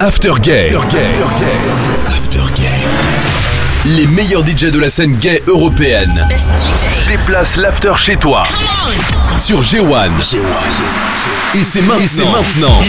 After Gay. After Gay. Les meilleurs DJ de la scène gay européenne. Déplace l'after chez toi. Sur G1. Et c'est maintenant.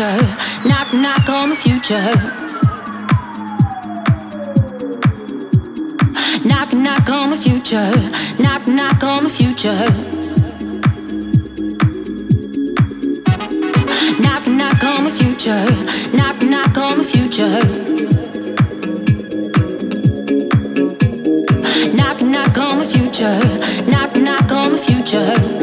future. Knock, knock on the future. Knock, knock on the future. Knock, knock on the future. Knock, knock on the future. Knock, knock on the future. Knock, knock on the future. Knock, knock on the future.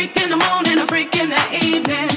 freak in the morning, a freak in the evening.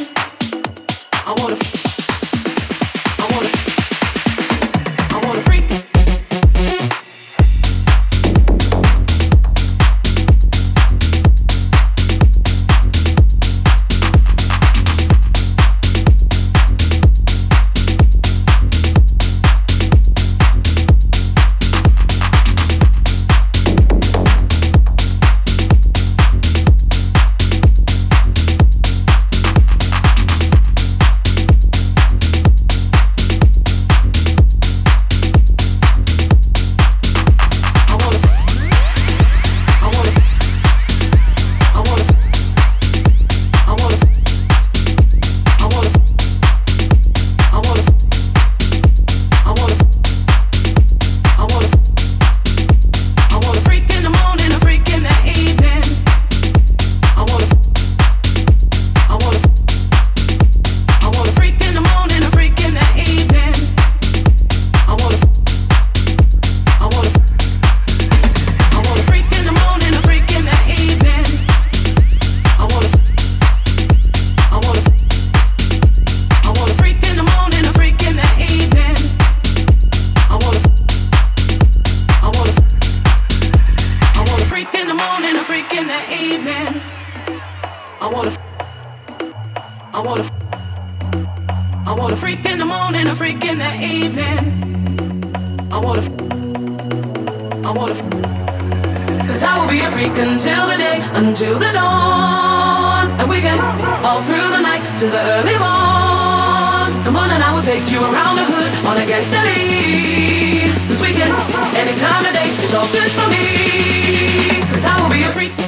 take you around the hood on a gangsta lead. This weekend, any time of day it's all good for me. Cause I will be a freak.